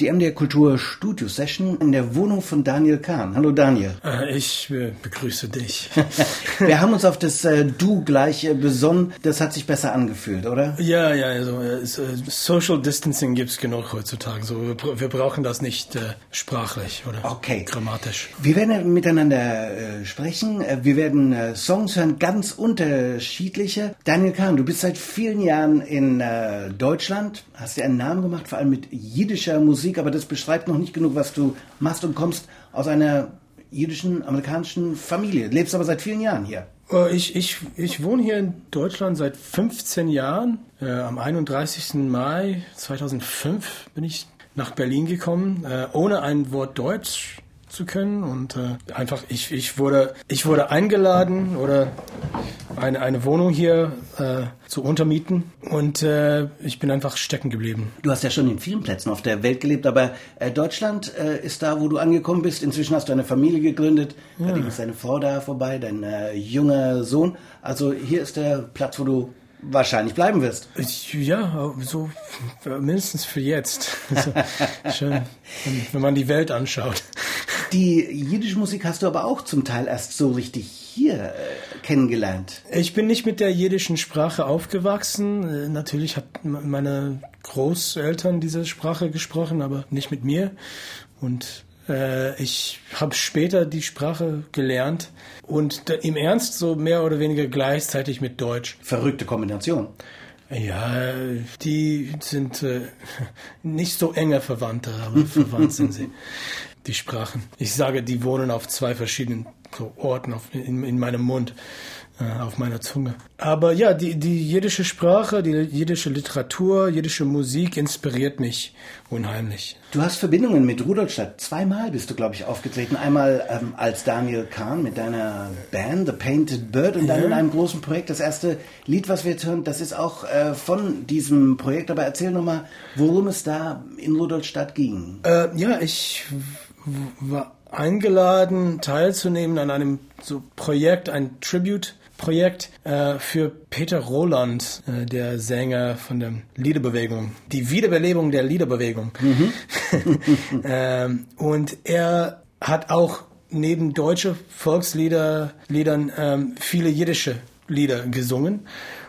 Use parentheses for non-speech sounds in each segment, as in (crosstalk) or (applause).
Die MDR Kultur Studio Session in der Wohnung von Daniel Kahn. Hallo Daniel. Äh, ich äh, begrüße dich. (laughs) Wir haben uns auf das äh, Du gleich besonnen. Das hat sich besser angefühlt, oder? Ja, ja, also Social Distancing gibt es genug heutzutage. So, wir, brauchen das nicht sprachlich oder okay. grammatisch. Wir werden miteinander sprechen. Wir werden Songs hören, ganz unterschiedliche. Daniel Kahn, du bist seit vielen Jahren in Deutschland, hast dir einen Namen gemacht, vor allem mit jiddischer Musik. Musik, aber das beschreibt noch nicht genug, was du machst und kommst aus einer jüdischen, amerikanischen Familie. Lebst aber seit vielen Jahren hier. Äh, ich, ich, ich wohne hier in Deutschland seit 15 Jahren. Äh, am 31. Mai 2005 bin ich nach Berlin gekommen, äh, ohne ein Wort Deutsch zu können und einfach ich, ich wurde ich wurde eingeladen oder eine, eine Wohnung hier äh, zu untermieten und äh, ich bin einfach stecken geblieben. Du hast ja schon in vielen Plätzen auf der Welt gelebt, aber äh, Deutschland äh, ist da, wo du angekommen bist. Inzwischen hast du eine Familie gegründet, ja. da ist deine Frau da vorbei, dein äh, junger Sohn. Also hier ist der Platz, wo du wahrscheinlich bleiben wirst. Ja, so mindestens für jetzt. Also, (laughs) schön, wenn man die Welt anschaut. Die jiddische Musik hast du aber auch zum Teil erst so richtig hier äh, kennengelernt. Ich bin nicht mit der jiddischen Sprache aufgewachsen. Äh, natürlich hat meine Großeltern diese Sprache gesprochen, aber nicht mit mir. Und äh, ich habe später die Sprache gelernt und im Ernst so mehr oder weniger gleichzeitig mit Deutsch. Verrückte Kombination. Ja, die sind äh, (laughs) nicht so enge Verwandte, aber verwandt sind sie (laughs) die Sprachen. Ich sage, die wohnen auf zwei verschiedenen Orten auf, in, in meinem Mund, äh, auf meiner Zunge. Aber ja, die, die jiddische Sprache, die jiddische Literatur, jiddische Musik inspiriert mich unheimlich. Du hast Verbindungen mit Rudolstadt. Zweimal bist du, glaube ich, aufgetreten. Einmal ähm, als Daniel Kahn mit deiner Band, The Painted Bird, und dann ja. in einem großen Projekt. Das erste Lied, was wir jetzt hören, das ist auch äh, von diesem Projekt. Aber erzähl nochmal, worum es da in Rudolstadt ging. Äh, ja, ich war eingeladen, teilzunehmen an einem so Projekt, ein Tribute-Projekt äh, für Peter Roland, äh, der Sänger von der Liederbewegung, die Wiederbelebung der Liederbewegung. Mhm. (laughs) ähm, und er hat auch neben deutsche Volkslieder Liedern ähm, viele jiddische Lieder gesungen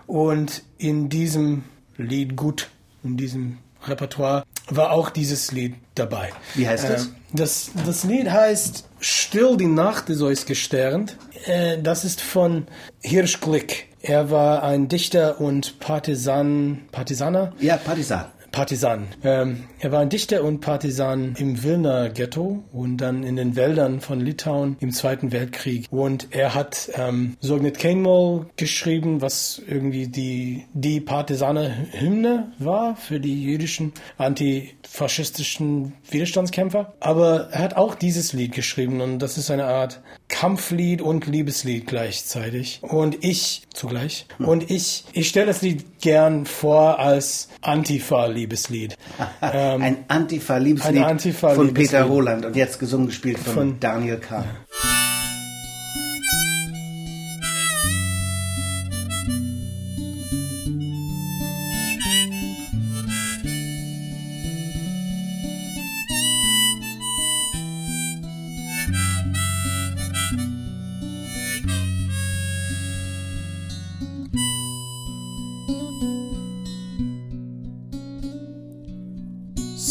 und in diesem Lied gut, in diesem Repertoire war auch dieses Lied dabei. Wie heißt das? Äh, das, das Lied heißt Still die Nacht ist euch gesternt. Äh, das ist von Hirschglick. Er war ein Dichter und Partisan, Partisaner? Ja, Partisan. Partisan. Ähm, er war ein Dichter und Partisan im Wilner Ghetto und dann in den Wäldern von Litauen im Zweiten Weltkrieg. Und er hat ähm, Sognet Kainmol geschrieben, was irgendwie die, die Partisane Hymne war für die jüdischen antifaschistischen Widerstandskämpfer. Aber er hat auch dieses Lied geschrieben und das ist eine Art Kampflied und Liebeslied gleichzeitig. Und ich zugleich. Und ich, ich stelle das Lied gern vor als Antifa-Liebeslied. (laughs) ähm, ein Antifa-Liebeslied Antifa von Peter Roland und jetzt gesungen gespielt von, von Daniel Kahn. Ja.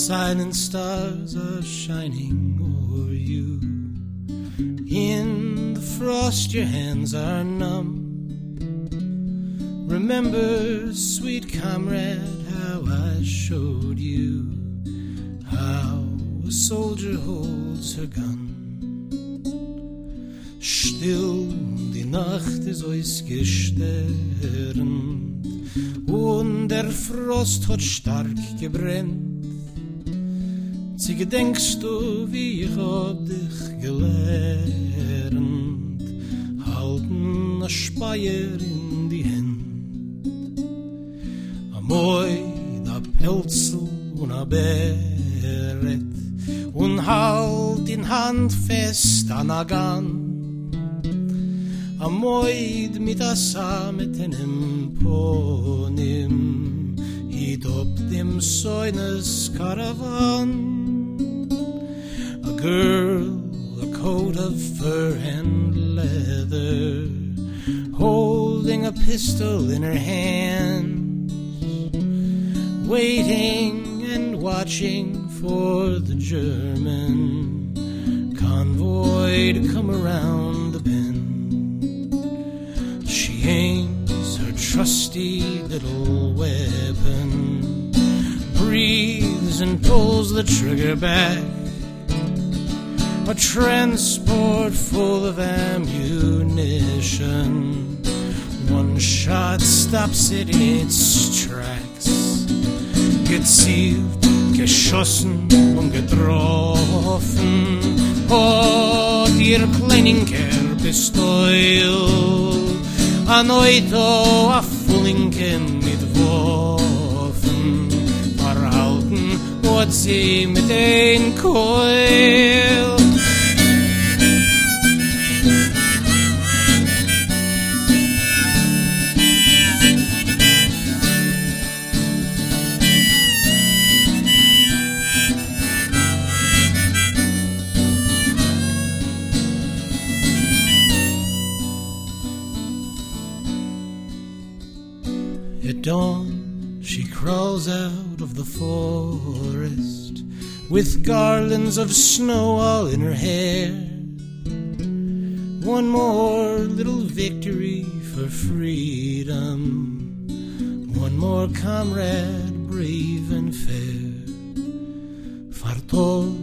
Silent stars are shining over you. In the frost, your hands are numb. Remember, sweet comrade, how I showed you how a soldier holds her gun. Still, die Nacht ist euch gesternt und der Frost hat stark gebrennt. Sie gedenkst du, wie ich hab dich gelernt, halten a Speier in die Hand. A Moi, da Pelzel und a Beret, und halt in Hand fest an a Gan. A Moid mit a Sametenem Ponim, hit op dem Säunes Karawan. Girl, a coat of fur and leather, holding a pistol in her hand, waiting and watching for the German convoy to come around the bend. She aims her trusty little weapon, breathes and pulls the trigger back. A transport full of ammunition. One shot stops it in its tracks. Gezielt, geschossen und getroffen. Hat oh, ihr Kleininker Pistol an Oito a Fullinken mit Waffen verhalten, hat sie mit den Keul. Out of the forest with garlands of snow all in her hair. One more little victory for freedom, one more comrade brave and fair. Fartog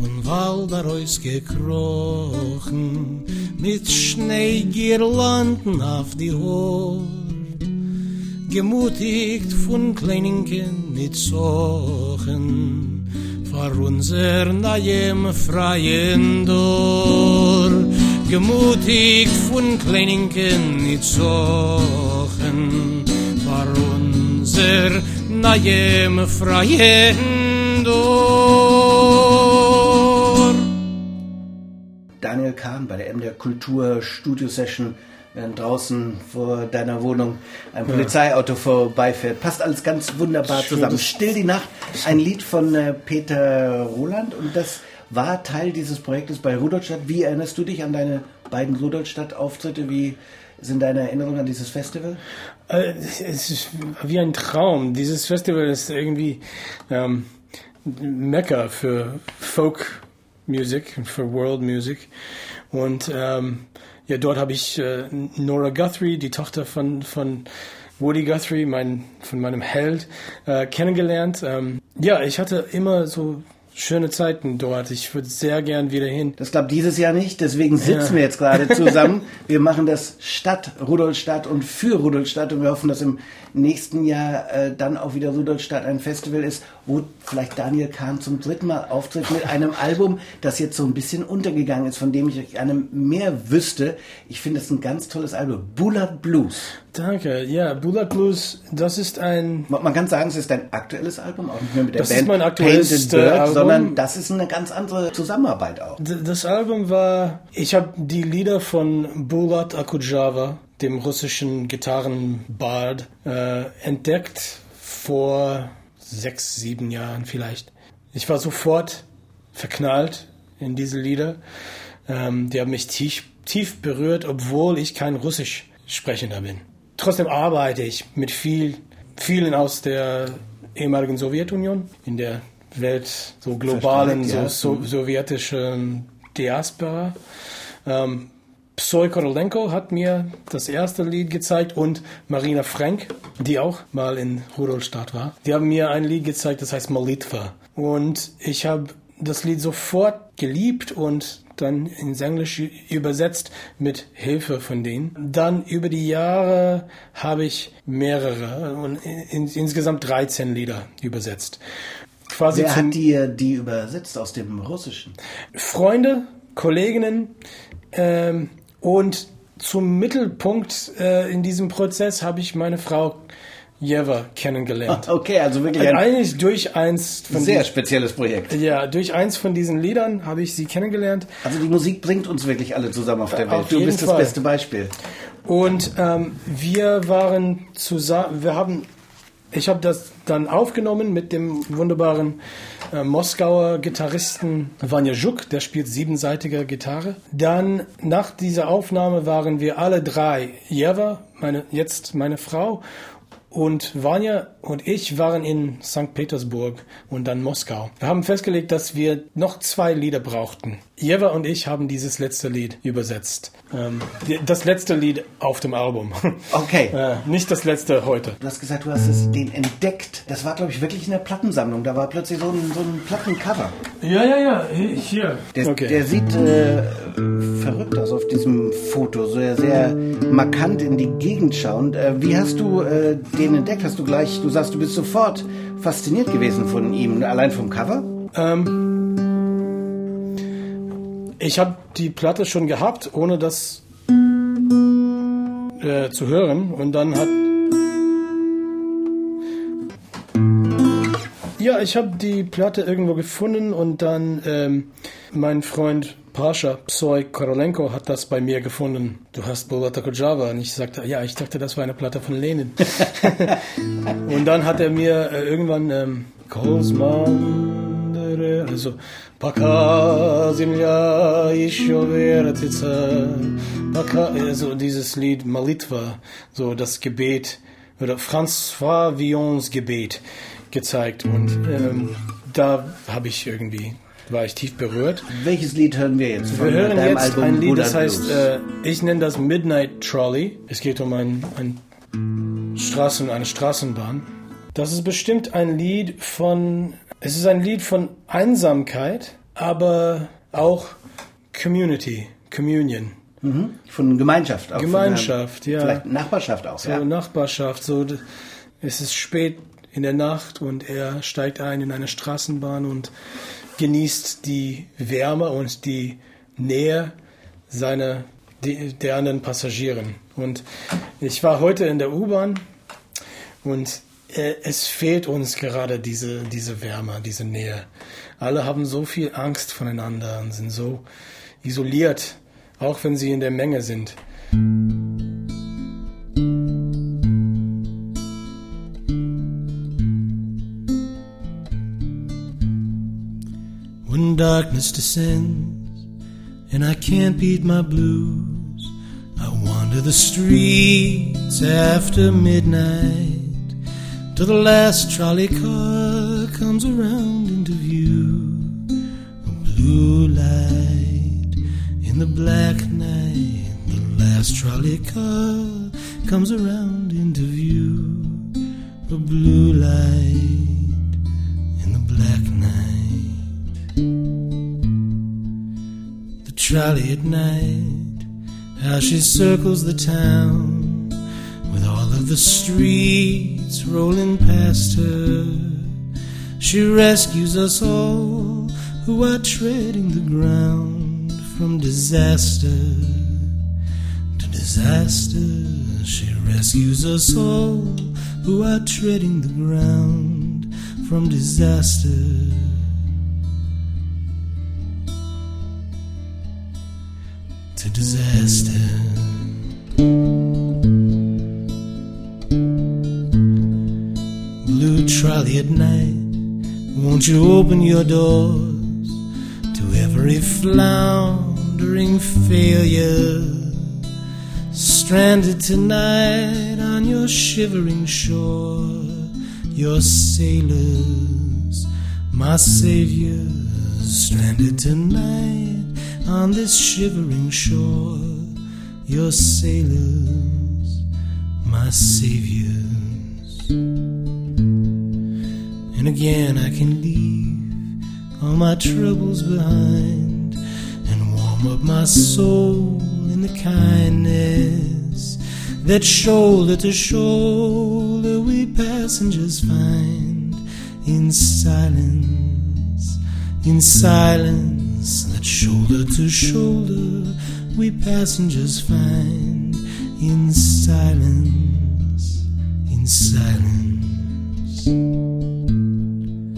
von Waldarois gekrochen, mit Schneegirlanden auf die Hort gemutigt von Kleininken mit Sochen, vor unser neuem freien Dor. Gemutigt von Kleininken mit Sochen, vor unser neuem freien Dor. Daniel Kahn bei der MDR Kultur Studio Session während draußen vor deiner Wohnung ein Polizeiauto vorbeifährt. Passt alles ganz wunderbar zusammen. Still die Nacht, ein Lied von äh, Peter Roland und das war Teil dieses Projektes bei Rudolstadt. Wie erinnerst du dich an deine beiden Rudolstadt-Auftritte? Wie sind deine Erinnerungen an dieses Festival? Äh, Es ist wie ein Traum. Dieses Festival ist irgendwie ähm, Mekka für Folk Music für World Music. Und ähm, ja, dort habe ich äh, Nora Guthrie, die Tochter von, von Woody Guthrie, mein, von meinem Held, äh, kennengelernt. Ähm, ja, ich hatte immer so schöne Zeiten dort. Ich würde sehr gern wieder hin. Das klappt dieses Jahr nicht, deswegen sitzen Ja. wir jetzt gerade (laughs) zusammen. Wir machen das Stadt Rudolstadt und für Rudolstadt und wir hoffen, dass im nächsten Jahr äh, dann auch wieder Rudolstadt ein Festival ist, wo vielleicht Daniel Kahn zum dritten Mal auftritt mit einem Album, das jetzt so ein bisschen untergegangen ist, von dem ich gerne mehr wüsste. Ich finde es ein ganz tolles Album. Bullet Blues. Danke. Ja, Bullet Blues, das ist ein Man man kann sagen, es ist ein aktuelles Album, auch nicht mehr mit der Das ist Band mein aktuellstes Painted Bird, Album. Sondern das ist eine ganz andere Zusammenarbeit auch. Das Album war, ich habe die Lieder von Bulat Akujava, dem russischen Gitarrenbard, äh, entdeckt vor sechs, sieben Jahren vielleicht. Ich war sofort verknallt in diese Lieder. Ähm, die haben mich tief, tief berührt, obwohl ich kein Russisch sprechender bin. Trotzdem arbeite ich mit viel, vielen aus der ehemaligen Sowjetunion in der Welt, so globalen, ja. so, so sowjetischen Diaspora. Ähm, Psoy Korolenko hat mir das erste Lied gezeigt und Marina Frank, die auch mal in Rudolstadt war. Die haben mir ein Lied gezeigt, das heißt Molitva. Und ich habe das Lied sofort geliebt und dann ins Englische übersetzt mit Hilfe von denen. Dann über die Jahre habe ich mehrere und in, insgesamt 13 Lieder übersetzt. Quasi Wer hat dir die übersetzt aus dem Russischen? Freunde, Kolleginnen ähm, und zum Mittelpunkt äh, in diesem Prozess habe ich meine Frau Jeva kennengelernt. (laughs) Okay, also wirklich ein Eigentlich durch eins von sehr diesen, spezielles Projekt. ja, durch eins von diesen Liedern habe ich sie kennengelernt. Also die Musik bringt uns wirklich alle zusammen auf der Welt. Auf du bist das Fall. beste Beispiel. Und ähm, wir waren zusammen, wir haben ich habe das dann aufgenommen mit dem wunderbaren äh, Moskauer Gitarristen Vanya Juk, der spielt siebenseitige Gitarre. Dann nach dieser Aufnahme waren wir alle drei, Jeva, meine, jetzt meine Frau und Vanya und ich waren in St. Petersburg und dann Moskau. Wir haben festgelegt, dass wir noch zwei Lieder brauchten. Jeva und ich haben dieses letzte Lied übersetzt. Ähm, das letzte Lied auf dem Album. (laughs) Okay. äh, nicht das letzte heute. Du hast gesagt, du hast es, den entdeckt. Das war, glaube ich, wirklich in der Plattensammlung. Da war plötzlich so ein, so ein Plattencover. Ja, ja, ja, hier. Der, Okay. der sieht äh, verrückt aus auf diesem Foto, sehr, sehr markant in die Gegend schauend. Äh, wie hast du äh, den entdeckt? Hast du gleich, du sagst, du bist sofort fasziniert gewesen von ihm, allein vom Cover? Ähm, ich habe die Platte schon gehabt, ohne das äh, zu hören. Und dann hat. Ja, ich habe die Platte irgendwo gefunden und dann ähm, mein Freund Pascha Psoi Korolenko hat das bei mir gefunden. Du hast Bolata Java. Und ich sagte, ja, ich dachte, das war eine Platte von Lenin. (laughs) und dann hat er mir äh, irgendwann ähm, Kosmandere, also Paka äh, Zimlya Ishoveratitsa, Paka, also dieses Lied Malitva, so das Gebet, oder François Villons Gebet gezeigt. Und ähm, da habe ich irgendwie war ich tief berührt. Welches Lied hören wir jetzt Wir hören jetzt Album ein Lied, das Buddha heißt, Blues? äh, ich nenne das Midnight Trolley. Es geht um ein, ein Straßen, eine Straßenbahn. Das ist bestimmt ein Lied von, es ist ein Lied von Einsamkeit, aber auch Community, Communion. mhm. Von Gemeinschaft. Auch Gemeinschaft, von, ja. Vielleicht Nachbarschaft auch, So ja. Nachbarschaft, so es ist spät in der Nacht und er steigt ein in eine Straßenbahn und genießt die Wärme und die Nähe seiner der anderen Passagieren. Und ich war heute in der U-Bahn und äh, es fehlt uns gerade diese, diese Wärme, diese Nähe. Alle haben so viel Angst voneinander und sind so isoliert, auch wenn sie in der Menge sind. Darkness descends and I can't beat my blues, I wander the streets after midnight till the last trolley car comes around into view. A blue light in the black night, the last trolley car comes around Trolley at night, how she circles the town with all of the streets rolling past her. She rescues us all who are treading the ground from disaster to disaster. She rescues us all who are treading the ground from disaster to disaster. Blue trolley at night, won't you open your doors to every floundering failure? Stranded tonight on your shivering shore, your sailors, my saviors, stranded tonight on this shivering shore, your sailors, my saviors. And again I can leave all my troubles behind and warm up my soul in the kindness that shoulder to shoulder we passengers find in silence, in silence that shoulder to shoulder we passengers find in silence, in silence. And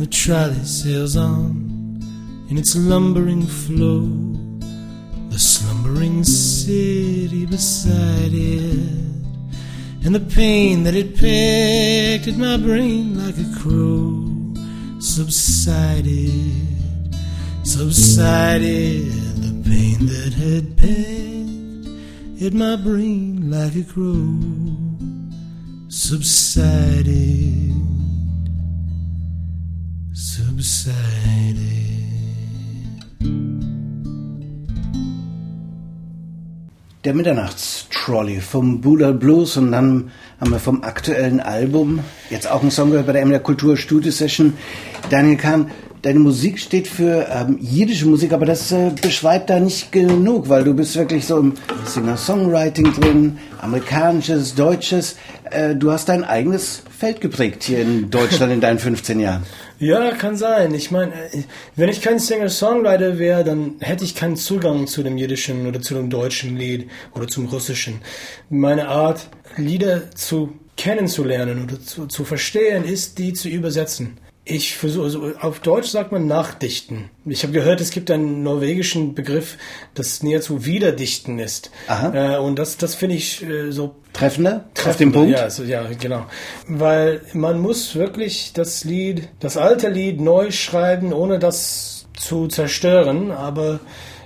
the trolley sails on in its lumbering flow, the slumbering city beside it. and the pain that it pecked at my brain like a crow subsided, subsided. The pain that had pecked at my brain like a crow subsided, subsided. Der Mitternachtstrolley vom Bula Blues und dann haben wir vom aktuellen Album jetzt auch einen Song gehört bei der MDR Kultur Studio Session. Daniel Kahn, deine Musik steht für ähm, jiddische Musik, aber das äh, beschreibt da nicht genug, weil du bist wirklich so im Singer-Songwriting drin, amerikanisches, deutsches. Äh, du hast dein eigenes Feld geprägt hier in Deutschland in deinen 15 Jahren. (laughs) Ja, kann sein. Ich meine, äh, wenn ich kein Singer-Songwriter wäre, dann hätte ich keinen Zugang zu dem jiddischen oder zu dem deutschen Lied oder zum russischen. Meine Art, Lieder zu kennenzulernen oder zu, zu verstehen, ist, die zu übersetzen. Ich versuche, also auf Deutsch sagt man nachdichten. Ich habe gehört, es gibt einen norwegischen Begriff, das näher zu Wiederdichten ist. Aha. Äh, und das, das finde ich äh, so Treffender? Auf treffend. den Punkt? Ja, so, ja, genau. Weil man muss wirklich das Lied, das alte Lied neu schreiben, ohne das zu zerstören. Aber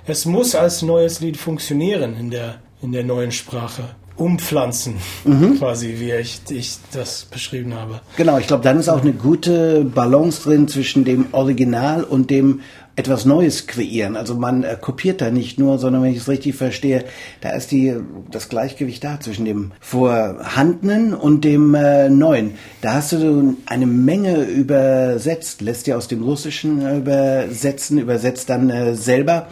es muss als neues Lied funktionieren in der, in der neuen Sprache. Umpflanzen, Mhm. quasi, wie ich, ich das beschrieben habe. Genau, ich glaube, dann ist auch eine gute Balance drin zwischen dem Original und dem etwas Neues kreieren. Also man äh, kopiert da nicht nur, sondern wenn ich es richtig verstehe, da ist die, das Gleichgewicht da zwischen dem Vorhandenen und dem äh, Neuen. Da hast du eine Menge übersetzt, lässt dir aus dem Russischen übersetzen, übersetzt dann äh, selber.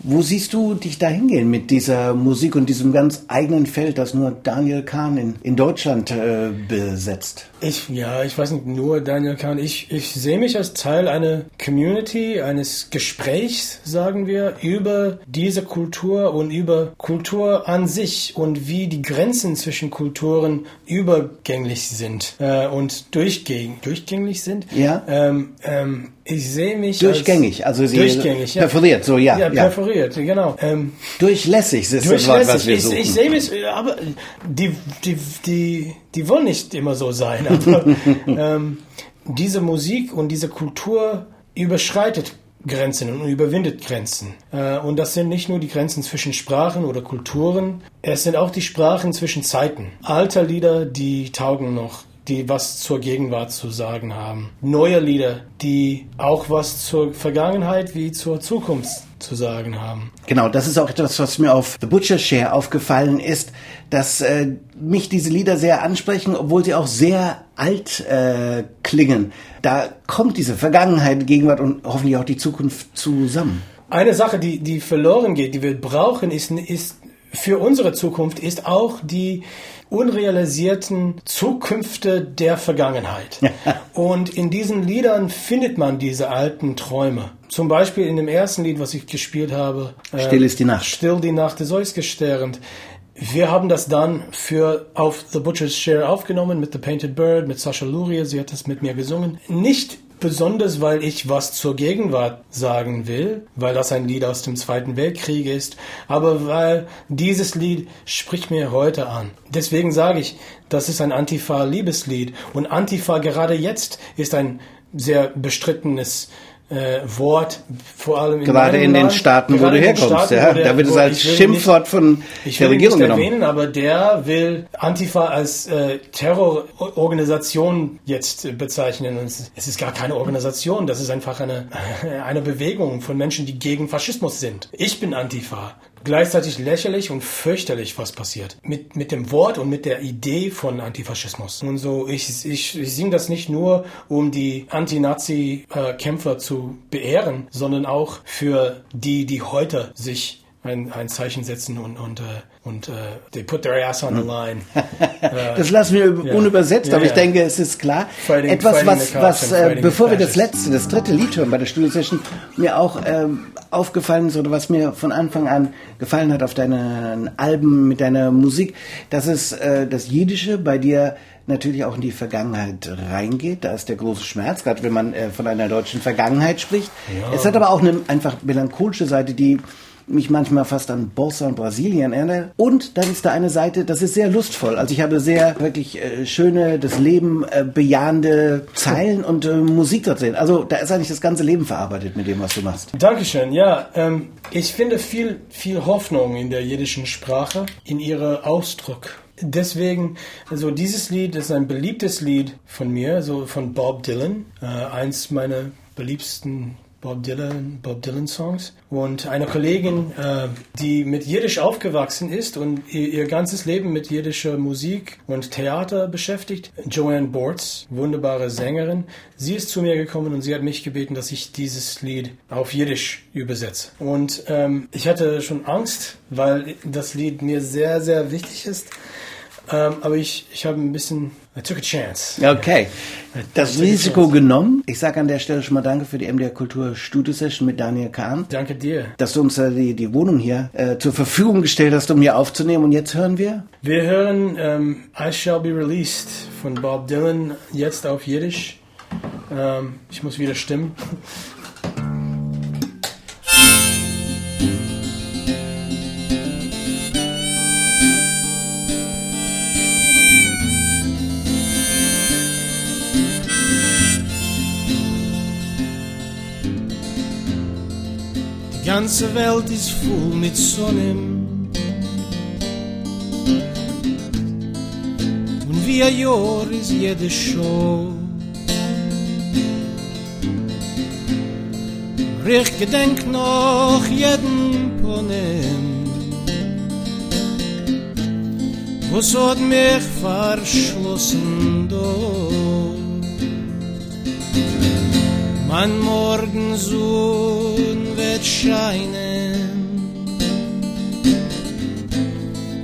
Wo siehst du dich da hingehen mit dieser Musik und diesem ganz eigenen Feld, das nur Daniel Kahn in, in Deutschland äh, besetzt? Ich, ja, ich weiß nicht, nur Daniel Kahn. Ich, ich sehe mich als Teil einer Community, eines Gesprächs, sagen wir, über diese Kultur und über Kultur an sich und wie die Grenzen zwischen Kulturen übergänglich sind äh, und durchgängig, durchgängig sind. Ja. Ähm, ähm, ich sehe mich Durchgängig, als, also sie durchgängig, ja. perforiert, so ja, Ja, ja. perforiert, genau. Ähm, Durchlässig ist das Wort, was wir ich, suchen. ich sehe mich, aber die, die, die, die wollen nicht immer so sein. (laughs) Aber ähm, diese Musik und diese Kultur überschreitet Grenzen und überwindet Grenzen. Äh, und das sind nicht nur die Grenzen zwischen Sprachen oder Kulturen, es sind auch die Sprachen zwischen Zeiten. Alte Lieder, die taugen noch die was zur Gegenwart zu sagen haben. Neue Lieder, die auch was zur Vergangenheit wie zur Zukunft zu sagen haben. Genau, das ist auch etwas, was mir auf The Butcher Share aufgefallen ist, dass äh, mich diese Lieder sehr ansprechen, obwohl sie auch sehr alt äh, klingen. Da kommt diese Vergangenheit, Gegenwart und hoffentlich auch die Zukunft zusammen. Eine Sache, die, die verloren geht, die wir brauchen, ist, ist für unsere Zukunft, ist auch die unrealisierten Zukünfte der Vergangenheit. Und in diesen Liedern findet man diese alten Träume. Zum Beispiel in dem ersten Lied, was ich gespielt habe. äh, Still ist die Nacht. Still die Nacht des Eusgesternt. Wir haben das dann für auf The Butcher's Share aufgenommen mit The Painted Bird, mit Sascha Luria. Sie hat das mit mir gesungen. Nicht besonders, weil ich was zur Gegenwart sagen will, weil das ein Lied aus dem Zweiten Weltkrieg ist, aber weil dieses Lied spricht mir heute an. Deswegen sage ich, das ist ein Antifa-Liebeslied und Antifa gerade jetzt ist ein sehr bestrittenes äh, Wort, vor allem in Gerade in den Land. Staaten, wo du herkommst, Staaten, ja. der- Da wird es als ich will Schimpfwort von ich der will ihn Regierung nicht genommen. erwähnen, aber der will Antifa als äh, Terrororganisation jetzt äh, bezeichnen. Und es, es ist gar keine Organisation, das ist einfach eine, (laughs) eine Bewegung von Menschen, die gegen Faschismus sind. Ich bin Antifa. Gleichzeitig lächerlich und fürchterlich, was passiert. Mit, mit dem Wort und mit der Idee von Antifaschismus. Und so, ich, ich, ich singe das nicht nur, um die Anti-Nazi-Kämpfer zu beehren, sondern auch für die, die heute sich ein, ein Zeichen setzen und, und, äh, und äh, they put their ass on the line. (laughs) Das lassen wir üb- Ja. unübersetzt, Ja, aber ich ja. denke, es ist klar. Fighting- Etwas, fighting was, was äh, bevor wir das letzte, das dritte Lied hören bei der Studio Session, mir auch ähm, aufgefallen ist oder was mir von Anfang an gefallen hat auf deinen Alben mit deiner Musik, dass es äh, das Jiddische bei dir natürlich auch in die Vergangenheit reingeht. Da ist der große Schmerz, gerade wenn man äh, von einer deutschen Vergangenheit spricht. Es hat aber auch eine einfach melancholische Seite, die mich manchmal fast an Bossa und Brasilien erinnert. Und dann ist da eine Seite, das ist sehr lustvoll. Also ich habe sehr wirklich äh, schöne, das Leben äh, bejahende Zeilen und äh, Musik dort sehen. Also da ist eigentlich das ganze Leben verarbeitet mit dem, was du machst. Dankeschön, ja. Ähm, ich finde viel, viel Hoffnung in der jiddischen Sprache, in ihrer Ausdruck. Deswegen, also dieses Lied ist ein beliebtes Lied von mir, so von Bob Dylan, äh, eins meiner beliebsten Bob Dylan, Bob Dylan Songs. Und eine Kollegin, äh, die mit Jiddisch aufgewachsen ist und ihr, ihr, ganzes Leben mit jiddischer Musik und Theater beschäftigt, Joanne Bortz, wunderbare Sängerin, sie ist zu mir gekommen und sie hat mich gebeten, dass ich dieses Lied auf Jiddisch übersetze. Und ähm, ich hatte schon Angst, weil das Lied mir sehr, sehr wichtig ist. Ähm, aber ich, ich habe ein bisschen, I took a chance. Okay. Das Risiko genommen. Ich sage an der Stelle schon mal Danke für die MDR Kultur Studio Session mit Daniel Kahn. Danke dir. Dass du uns die, die Wohnung hier äh, zur Verfügung gestellt hast, um hier aufzunehmen. Und jetzt hören wir? Wir hören ähm, I Shall Be Released von Bob Dylan, jetzt auf Jiddisch. Ähm, ich muss wieder stimmen. Ganze Welt ist voll mit Sonnen. Und wie ein Jahr ist jede Show. Ich gedenk noch jeden Ponem Was hat mich verschlossen dort Mein Morgensohn wird scheinen.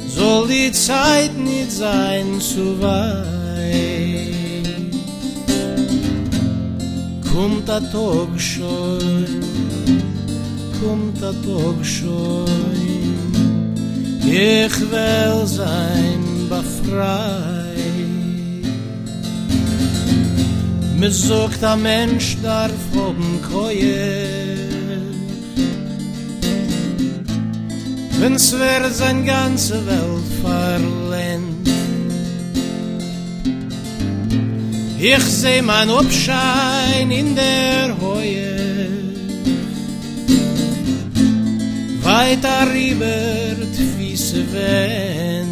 Soll die Zeit nicht sein zu weit. Kommt der Tag schon Kommt der Tag schon. Ich will sein befreit Me sogt a mensch darf hoben koje Wenn's wer sein ganze Welt verlent Ich seh mein Obschein in der Heue. Weiter rieber Füße wenn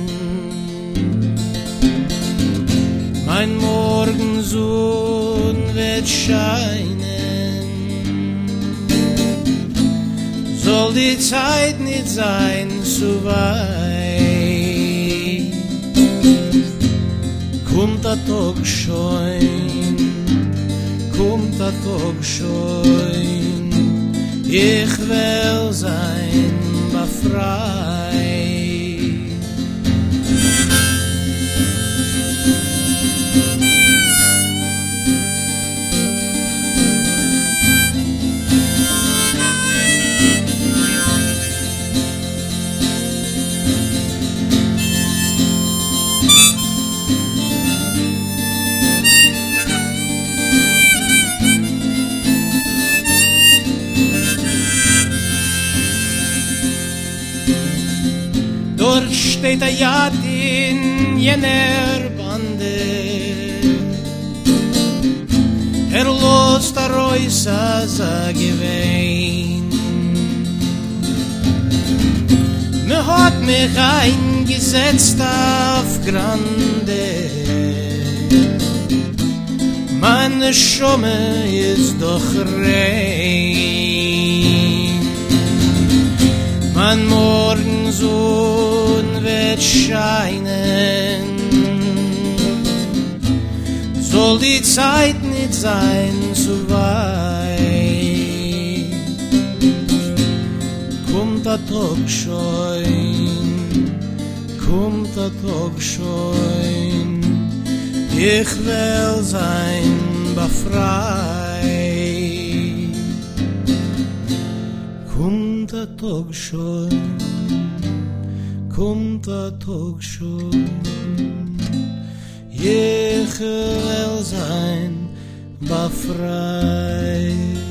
Mein Morgensohn wird scheinen. Soll die Zeit nicht sein zu weit. Kommt der Tag schon Kommt der Tag schon. Ich will sein befreit steht der Jad in jener Bande. Er los der Reusa sa gewein Me hat mich eingesetzt auf Grande. Meine Schumme ist doch rein. Mein Morgensohn wird scheinen. Soll die Zeit nicht sein zu weit. Kommt der Tag schon. Kommt der Tag schon. Ich will sein befreit. Kommt der Tag schon Kommt der Tag schon Ich will sein befreit